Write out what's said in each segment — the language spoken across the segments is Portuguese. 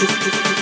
just, just, just.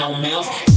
não no meals.